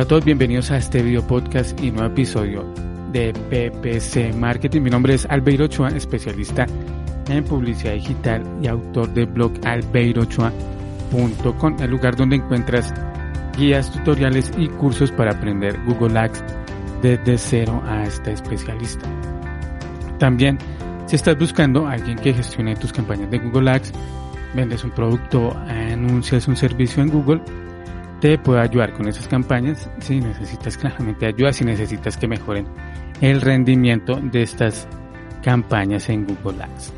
Hola a todos, bienvenidos a este video podcast y nuevo episodio de PPC Marketing. Mi nombre es Albeiro Ochoa, especialista en publicidad digital y autor del blog albeirochoa.com, el lugar donde encuentras guías, tutoriales y cursos para aprender Google Ads desde cero a este especialista. También, si estás buscando a alguien que gestione tus campañas de Google Ads, vendes un producto, anuncias un servicio en Google, te puedo ayudar con esas campañas si necesitas claramente ayuda, si necesitas que mejoren el rendimiento de estas campañas en Google Ads.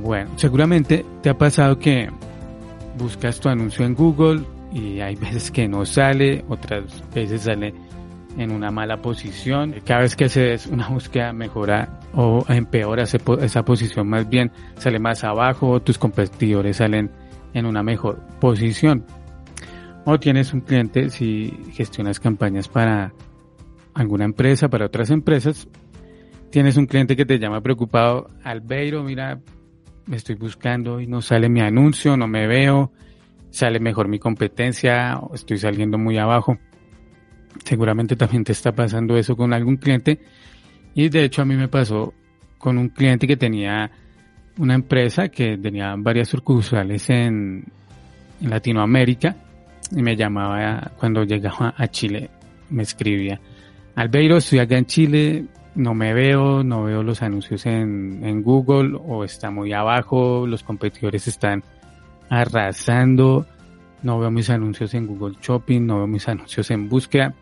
Bueno, seguramente te ha pasado que buscas tu anuncio en Google y hay veces que no sale, otras veces sale en una mala posición. Cada vez que haces una búsqueda mejora o empeora esa posición, más bien sale más abajo, tus competidores salen en una mejor posición. O tienes un cliente, si gestionas campañas para alguna empresa, para otras empresas, tienes un cliente que te llama preocupado, Albeiro, mira, me estoy buscando y no sale mi anuncio, no me veo, sale mejor mi competencia, estoy saliendo muy abajo. Seguramente también te está pasando eso con algún cliente. Y de hecho a mí me pasó con un cliente que tenía una empresa que tenía varias sucursales en, en Latinoamérica y me llamaba cuando llegaba a Chile, me escribía, Albeiro, estoy acá en Chile, no me veo, no veo los anuncios en, en Google o está muy abajo, los competidores están arrasando, no veo mis anuncios en Google Shopping, no veo mis anuncios en búsqueda.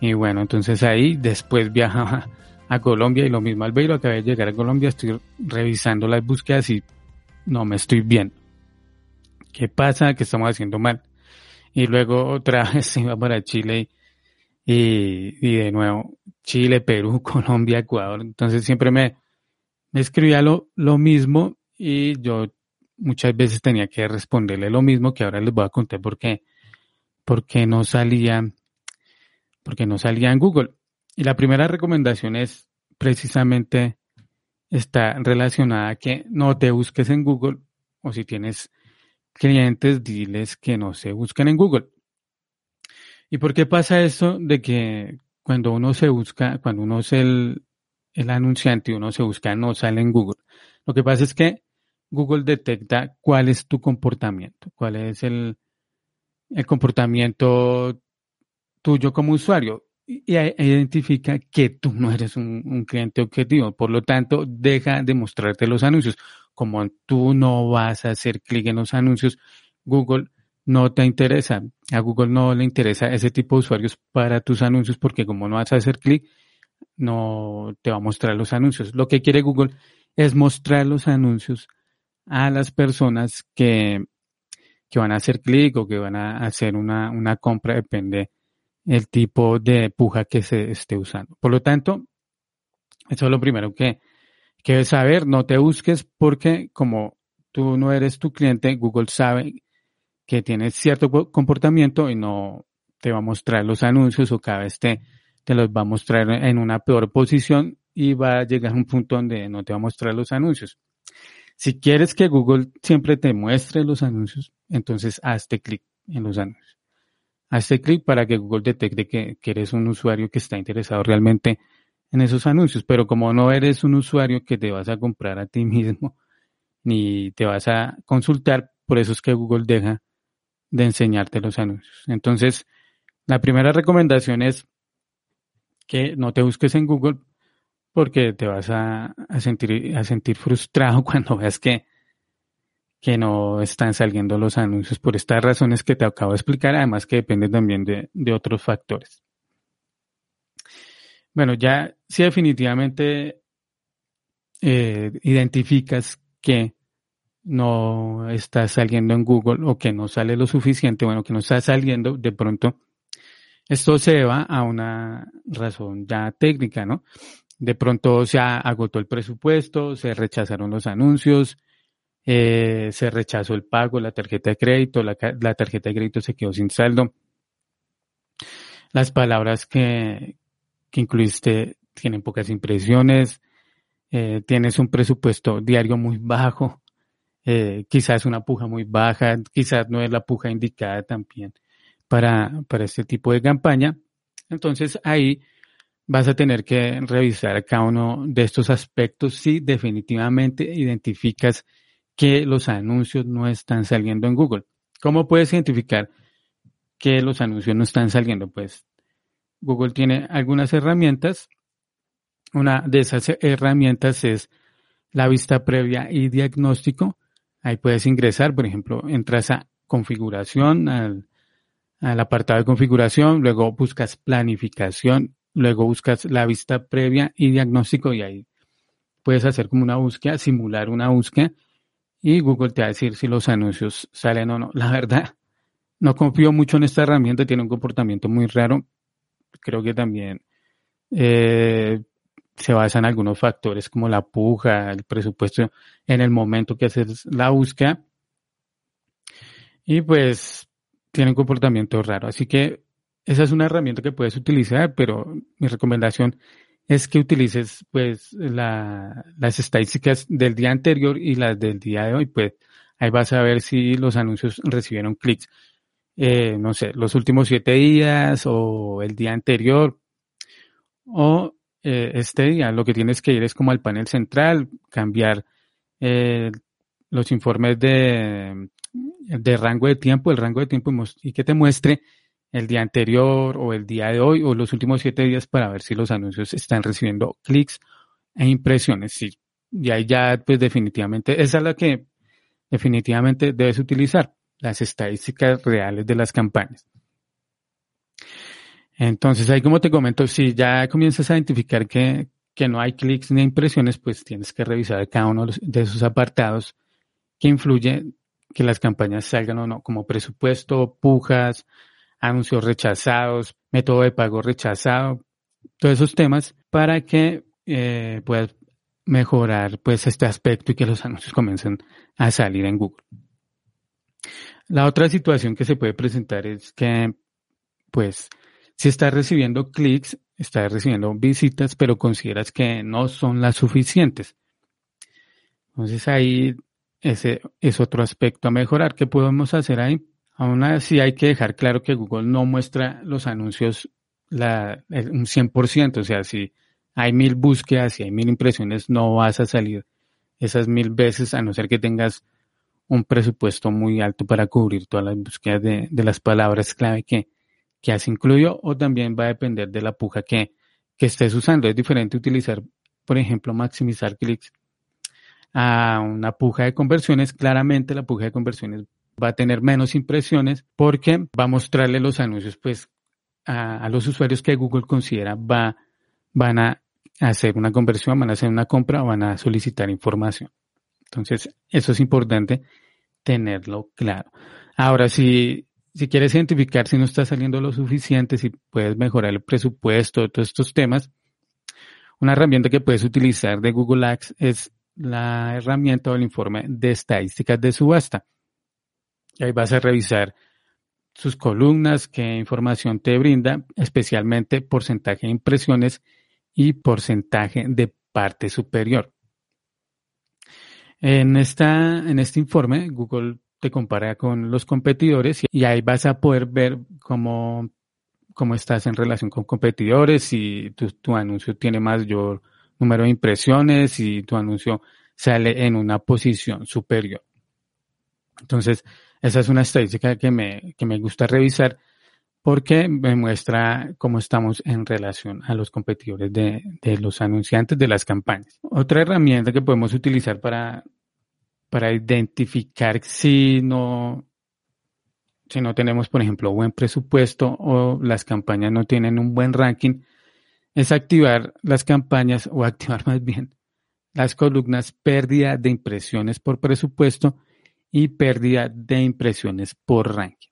Y bueno, entonces ahí después viajaba a Colombia y lo mismo Albeiro, acabé de llegar a Colombia, estoy revisando las búsquedas y no me estoy viendo. ¿Qué pasa? ¿Qué estamos haciendo mal? Y luego otra vez iba para Chile y, y, de nuevo Chile, Perú, Colombia, Ecuador. Entonces siempre me, me escribía lo, lo mismo y yo muchas veces tenía que responderle lo mismo que ahora les voy a contar por qué, porque no salía, porque no salía en Google. Y la primera recomendación es precisamente está relacionada a que no te busques en Google o si tienes clientes, diles que no se busquen en Google. ¿Y por qué pasa eso de que cuando uno se busca, cuando uno es el, el anunciante y uno se busca, no sale en Google? Lo que pasa es que Google detecta cuál es tu comportamiento, cuál es el, el comportamiento tuyo como usuario identifica que tú no eres un, un, cliente objetivo. Por lo tanto, deja de mostrarte los anuncios como tú no vas a hacer clic en los anuncios, Google no te interesa. A Google no le interesa ese tipo de usuarios para tus anuncios porque como no vas a hacer clic, no te va a mostrar los anuncios. Lo que quiere Google es mostrar los anuncios a las personas que, que van a hacer clic o que van a hacer una, una compra, depende el tipo de puja que se esté usando. Por lo tanto, eso es lo primero que, que saber, no te busques porque como tú no eres tu cliente, Google sabe que tienes cierto comportamiento y no te va a mostrar los anuncios o cada vez te, te los va a mostrar en una peor posición y va a llegar a un punto donde no te va a mostrar los anuncios. Si quieres que Google siempre te muestre los anuncios, entonces hazte clic en los anuncios. Hazte clic para que Google detecte que, que eres un usuario que está interesado realmente en esos anuncios, pero como no eres un usuario que te vas a comprar a ti mismo, ni te vas a consultar, por eso es que Google deja de enseñarte los anuncios. Entonces, la primera recomendación es que no te busques en Google porque te vas a, sentir, a sentir frustrado cuando veas que, que no están saliendo los anuncios por estas razones que te acabo de explicar, además que depende también de, de otros factores. Bueno, ya si definitivamente eh, identificas que no está saliendo en Google o que no sale lo suficiente, bueno, que no está saliendo, de pronto esto se va a una razón ya técnica, ¿no? De pronto se agotó el presupuesto, se rechazaron los anuncios, eh, se rechazó el pago, la tarjeta de crédito, la, tarjeta de crédito se quedó sin saldo. Las palabras que, que incluiste tienen pocas impresiones, eh, tienes un presupuesto diario muy bajo, eh, quizás una puja muy baja, quizás no es la puja indicada también para, para este tipo de campaña. Entonces ahí vas a tener que revisar cada uno de estos aspectos si definitivamente identificas que los anuncios no están saliendo en Google. ¿Cómo puedes identificar que los anuncios no están saliendo? Pues Google tiene algunas herramientas. Una de esas herramientas es la vista previa y diagnóstico. Ahí puedes ingresar, por ejemplo, entras a configuración, al, apartado de configuración, luego buscas planificación, luego buscas la vista previa y diagnóstico y ahí puedes hacer como una búsqueda, simular una búsqueda y Google te va a decir si los anuncios salen o no. La verdad, no confío mucho en esta herramienta, tiene un comportamiento muy raro. Creo que también eh, se basa en algunos factores como la puja, el presupuesto en el momento que haces la búsqueda. Y pues tiene un comportamiento raro. Así que esa es una herramienta que puedes utilizar, pero mi recomendación es que utilices pues las estadísticas del día anterior y las del día de hoy. Pues ahí vas a ver si los anuncios recibieron clics, eh, no sé, los últimos siete días o el día anterior o eh, este día lo que tienes que ir es como al panel central, cambiar eh, los informes de, de rango de tiempo, el rango de tiempo y que te muestre el día anterior o el día de hoy o los últimos siete días para ver si los anuncios están recibiendo clics e impresiones. Sí, y ahí ya, pues definitivamente, esa es la que definitivamente debes utilizar, las estadísticas reales de las campañas. Entonces, ahí como te comento, si ya comienzas a identificar que, que no hay clics ni impresiones, pues tienes que revisar cada uno de esos apartados que influye que las campañas salgan o no, como presupuesto, pujas, anuncios rechazados, método de pago rechazado, todos esos temas para que eh, puedas mejorar pues este aspecto y que los anuncios comiencen a salir en Google. La otra situación que se puede presentar es que pues si estás recibiendo clics, estás recibiendo visitas, pero consideras que no son las suficientes. Entonces ahí ese es otro aspecto a mejorar. ¿Qué podemos hacer ahí? Aún así hay que dejar claro que Google no muestra los anuncios un 100%. O sea, si hay mil búsquedas, si hay mil impresiones, no vas a salir esas mil veces a no ser que tengas un presupuesto muy alto para cubrir todas las búsquedas de, de las palabras clave que, que has incluido o también va a depender de la puja que, que estés usando. Es diferente utilizar, por ejemplo, maximizar clics a una puja de conversiones. Claramente la puja de conversiones va a tener menos impresiones porque va a mostrarle los anuncios pues a, los usuarios que Google considera va, van a hacer una conversión, van a hacer una compra o van a solicitar información. Entonces, eso es importante tenerlo claro. Ahora, si si quieres identificar si no está saliendo lo suficiente, si puedes mejorar el presupuesto, todos estos temas, una herramienta que puedes utilizar de Google Ads es la herramienta o el informe de estadísticas de subasta. Y ahí vas a revisar sus columnas, qué información te brinda, especialmente porcentaje de impresiones y porcentaje de parte superior. En, esta, en este informe, Google te compara con los competidores y ahí vas a poder ver cómo, cómo estás en relación con competidores, si tu, anuncio tiene mayor número de impresiones, y tu anuncio sale en una posición superior. Entonces, esa es una estadística que me, que me gusta revisar porque me muestra cómo estamos en relación a los competidores de, de los anunciantes de las campañas. Otra herramienta que podemos utilizar para para identificar si no, si no tenemos, por ejemplo, buen presupuesto o las campañas no tienen un buen ranking, es activar las campañas o activar más bien las columnas pérdida de impresiones por presupuesto y pérdida de impresiones por ranking.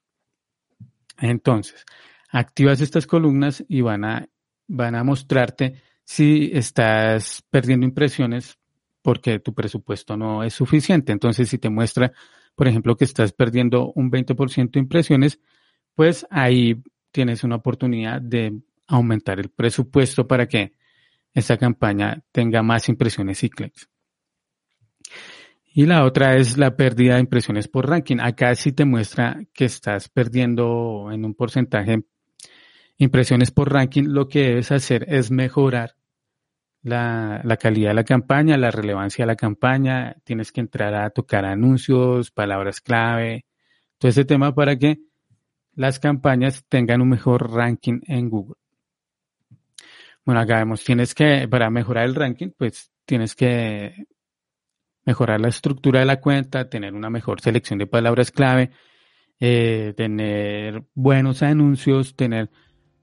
Entonces, activas estas columnas y van a, van a mostrarte si estás perdiendo impresiones porque tu presupuesto no es suficiente. Entonces, si te muestra, por ejemplo, que estás perdiendo un 20% de impresiones, pues ahí tienes una oportunidad de aumentar el presupuesto para que esta campaña tenga más impresiones y clics. Y la otra es la pérdida de impresiones por ranking. Acá sí te muestra que estás perdiendo en un porcentaje impresiones por ranking. Lo que debes hacer es mejorar la, la, calidad de la campaña, la relevancia de la campaña. Tienes que entrar a tocar anuncios, palabras clave, todo ese tema para que las campañas tengan un mejor ranking en Google. Bueno, acá vemos, tienes que, para mejorar el ranking, pues tienes que mejorar la estructura de la cuenta, tener una mejor selección de palabras clave, eh, tener buenos anuncios, tener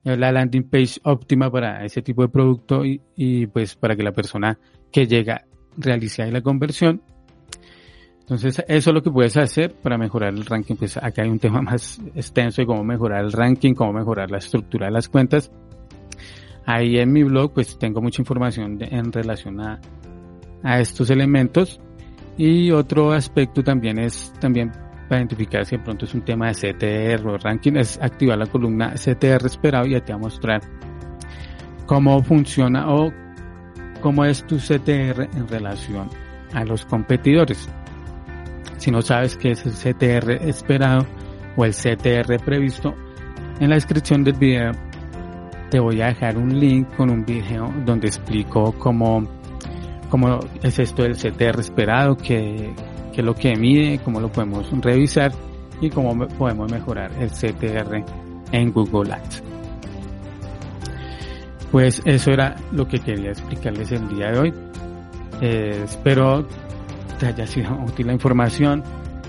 la landing page óptima para ese tipo de producto y, pues para que la persona que llega realice la conversión. Entonces, eso es lo que puedes hacer para mejorar el ranking. Pues acá hay un tema más extenso de cómo mejorar el ranking, cómo mejorar la estructura de las cuentas. Ahí en mi blog pues tengo mucha información en relación a, a estos elementos y otro aspecto también es también para identificar si de pronto es un tema de CTR o ranking es activar la columna CTR esperado y ya te va a mostrar cómo funciona o cómo es tu CTR en relación a los competidores. Si no sabes qué es el CTR esperado o el CTR previsto, en la descripción del video te voy a dejar un link con un video donde explico cómo, cómo es esto del CTR esperado, qué, qué es lo que mide, cómo lo podemos revisar y cómo podemos mejorar el CTR en Google Ads. Pues eso era lo que quería explicarles el día de hoy. Eh, espero te haya sido útil la información.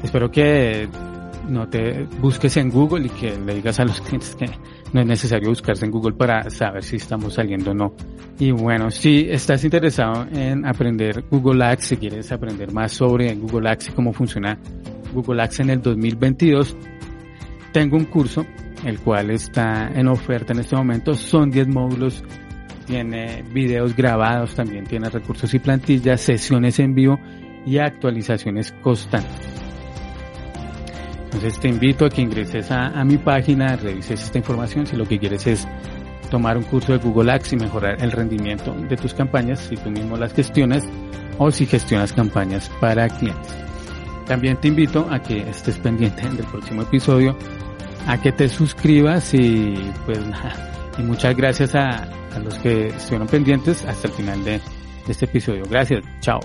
Espero que no te busques en Google y que le digas a los clientes que no es necesario buscarse en Google para saber si estamos saliendo o no. Y bueno, si estás interesado en aprender Google Ads, si quieres aprender más sobre Google Ads y cómo funciona Google Ads en el 2022, tengo un curso, el cual está en oferta en este momento. Son 10 módulos, tiene videos grabados, también tiene recursos y plantillas, sesiones en vivo y actualizaciones constantes. Entonces te invito a que ingreses a, mi página, revises esta información si lo que quieres es tomar un curso de Google Ads y mejorar el rendimiento de tus campañas si tú mismo las gestionas o si gestionas campañas para clientes. También te invito a que estés pendiente del próximo episodio, a que te suscribas y pues nada, y muchas gracias a, los que estuvieron pendientes hasta el final de este episodio. Gracias, chao.